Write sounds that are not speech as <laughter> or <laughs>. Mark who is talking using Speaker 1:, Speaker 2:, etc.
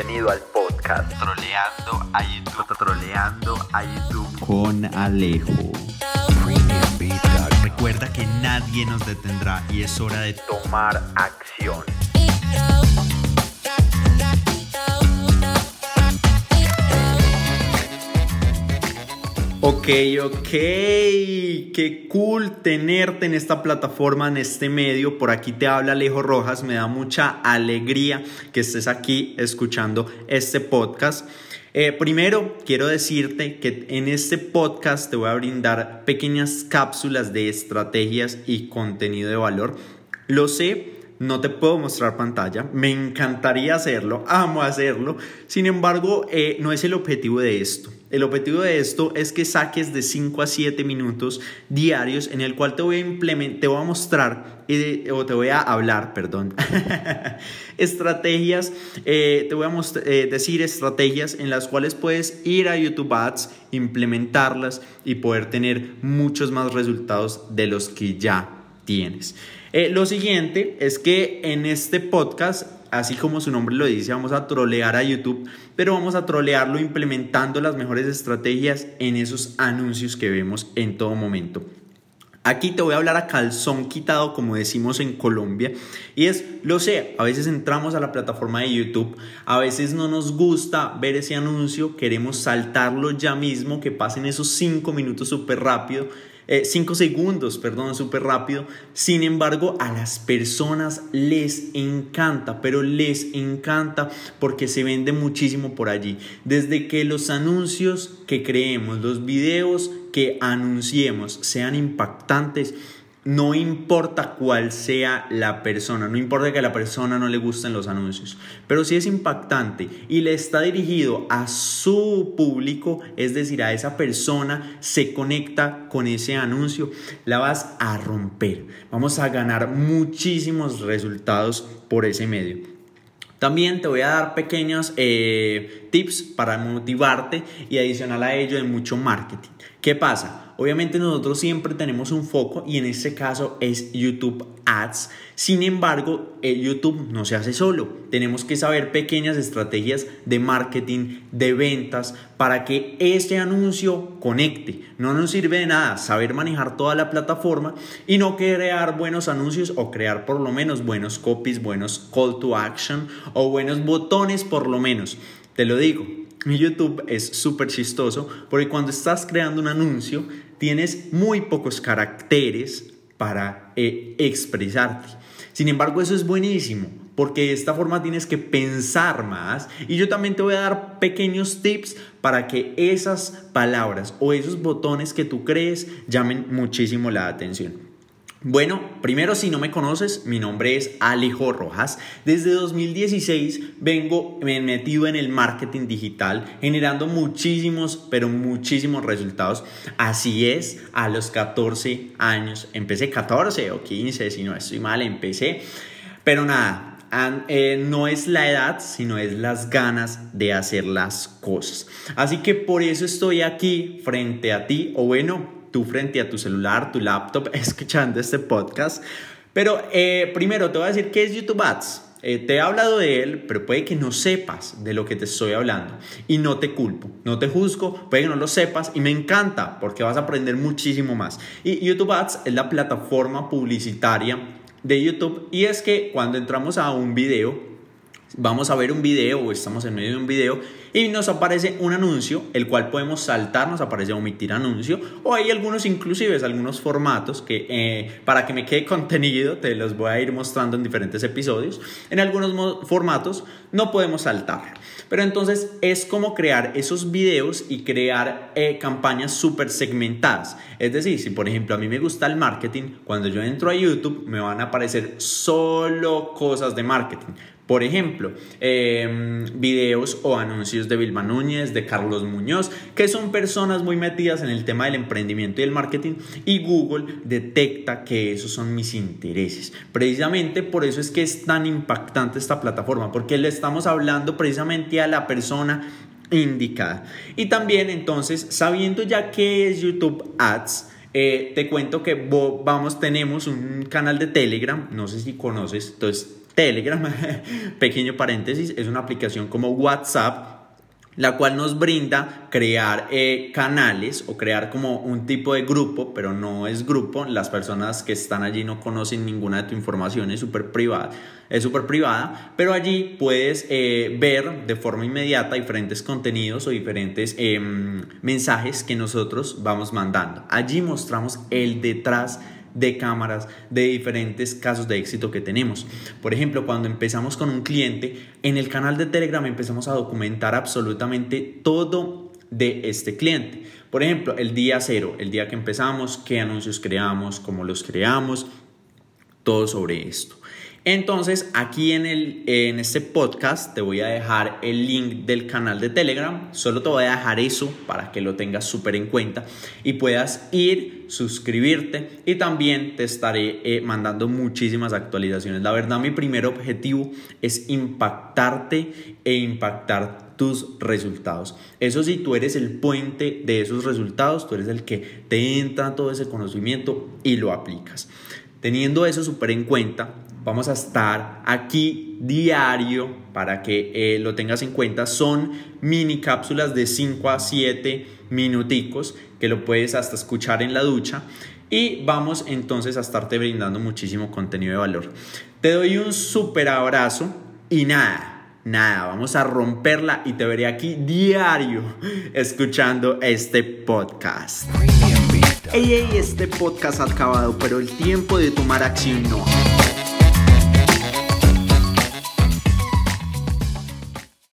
Speaker 1: Bienvenido al podcast
Speaker 2: Troleando a YouTube.
Speaker 1: Troleando a YouTube
Speaker 2: Con Alejo.
Speaker 3: Recuerda que nadie nos detendrá y es hora de
Speaker 1: Tomar acción.
Speaker 3: Ok, ok, qué cool tenerte en esta plataforma, en este medio. Por aquí te habla Alejo Rojas, me da mucha alegría que estés aquí escuchando este podcast. Eh, primero, quiero decirte que en este podcast te voy a brindar pequeñas cápsulas de estrategias y contenido de valor. Lo sé, no te puedo mostrar pantalla, me encantaría hacerlo, amo hacerlo, sin embargo, eh, no es el objetivo de esto. El objetivo de esto es que saques de 5 a 7 minutos diarios en el cual te voy a implementar, te voy a mostrar eh, o te voy a hablar, perdón, <laughs> estrategias, eh, te voy a eh, decir estrategias en las cuales puedes ir a YouTube Ads, implementarlas y poder tener muchos más resultados de los que ya tienes. lo siguiente es que en este podcast así como su nombre lo dice, vamos a trolear a YouTube, pero vamos a trolearlo implementando las mejores estrategias en esos anuncios que vemos en todo momento. Aquí te voy a hablar a calzón quitado, como decimos en Colombia. Y es, lo sé, a veces entramos a la plataforma de YouTube, a veces no nos gusta ver ese anuncio, queremos saltarlo ya mismo, que pasen esos 5 minutos súper rápido 5 eh, segundos, perdón, súper rápido. Sin embargo, a las personas les encanta, pero les encanta porque se vende muchísimo por allí. Desde que los anuncios que creemos, los videos que anunciemos sean impactantes, no importa cuál sea la persona, no importa que a la persona no le gusten los anuncios, pero si es impactante y le está dirigido a su público, es decir, a esa persona, se conecta con ese anuncio, la vas a romper. Vamos a ganar muchísimos resultados por ese medio. También te voy a dar pequeños eh, tips para motivarte y adicional a ello de mucho marketing. ¿Qué pasa? Obviamente nosotros siempre tenemos un foco y en este caso es YouTube Ads. Sin embargo, el YouTube no se hace solo. Tenemos que saber pequeñas estrategias de marketing, de ventas, para que este anuncio conecte. No nos sirve de nada saber manejar toda la plataforma y no crear buenos anuncios o crear por lo menos buenos copies, buenos call to action o buenos botones por lo menos. Te lo digo, YouTube es súper chistoso porque cuando estás creando un anuncio tienes muy pocos caracteres para eh, expresarte. Sin embargo, eso es buenísimo porque de esta forma tienes que pensar más y yo también te voy a dar pequeños tips para que esas palabras o esos botones que tú crees llamen muchísimo la atención. Bueno, primero si no me conoces, mi nombre es Alejo Rojas. Desde 2016 vengo metido en el marketing digital, generando muchísimos, pero muchísimos resultados. Así es, a los 14 años, empecé 14 o 15, si no estoy mal, empecé. Pero nada, eh, no es la edad, sino es las ganas de hacer las cosas. Así que por eso estoy aquí frente a ti, o bueno, tú frente a tu celular, tu laptop, <laughs> escuchando este podcast. Pero eh, primero te voy a decir qué es YouTube Ads. Eh, te he hablado de él, pero puede que no sepas de lo que te estoy hablando. Y no te culpo, no te juzgo, puede que no lo sepas y me encanta porque vas a aprender muchísimo más. Y YouTube Ads es la plataforma publicitaria de YouTube y es que cuando entramos a un video, vamos a ver un video o estamos en medio de un video y nos aparece un anuncio, el cual podemos saltar, nos aparece omitir anuncio, o hay algunos inclusive, algunos formatos que eh, para que me quede <laughs> contenido, te los voy a ir mostrando en diferentes episodios, en algunos formatos no podemos saltar. Pero entonces es como crear esos videos y crear eh, campañas súper segmentadas. Es decir, si por ejemplo a mí me gusta el marketing, cuando yo entro a YouTube me van a aparecer solo cosas de marketing. Por ejemplo, em, videos o anuncios de Vilma Núñez, de Carlos Muñoz, que son personas muy metidas en el tema del emprendimiento y el marketing, y Google detecta que esos son mis intereses. Precisamente por eso es que es tan impactante esta plataforma, porque le estamos hablando precisamente a la persona indicada. Y también entonces, sabiendo ya qué es YouTube Ads, eh, te cuento que vamos, tenemos un canal de Telegram, no sé si conoces, entonces Telegram, <laughs> pequeño paréntesis, es una aplicación como WhatsApp la cual nos brinda crear eh, canales o crear como un tipo de grupo, pero no es grupo, las personas que están allí no conocen ninguna de tu información, es súper privada, es súper privada, pero allí puedes eh, ver de forma inmediata diferentes contenidos o diferentes em, mensajes que nosotros vamos mandando. Allí mostramos el detrás de cámaras de diferentes casos de éxito que tenemos. Por ejemplo, cuando empezamos con un cliente, en el canal de Telegram empezamos a documentar absolutamente todo de este cliente. Por ejemplo, el día cero, el día que empezamos, qué anuncios creamos, cómo los creamos, todo sobre esto. Entonces, aquí en, el, en este podcast te voy a dejar el link del canal de Telegram. Solo te voy a dejar eso para que lo tengas súper en cuenta y puedas ir, suscribirte y también te estaré eh, mandando muchísimas actualizaciones. La verdad, mi primer objetivo es impactarte e impactar tus resultados. Eso sí, tú eres el puente de esos resultados, tú eres el que te entra todo ese conocimiento y lo aplicas. Teniendo eso súper en cuenta, vamos a estar aquí diario para que eh, lo tengas en cuenta. Son mini cápsulas de 5 a 7 minuticos que lo puedes hasta escuchar en la ducha. Y vamos entonces a estarte brindando muchísimo contenido de valor. Te doy un súper abrazo y nada, nada, vamos a romperla y te veré aquí diario escuchando este podcast. Ey, ey, este podcast ha acabado, pero el tiempo de tomar acción no.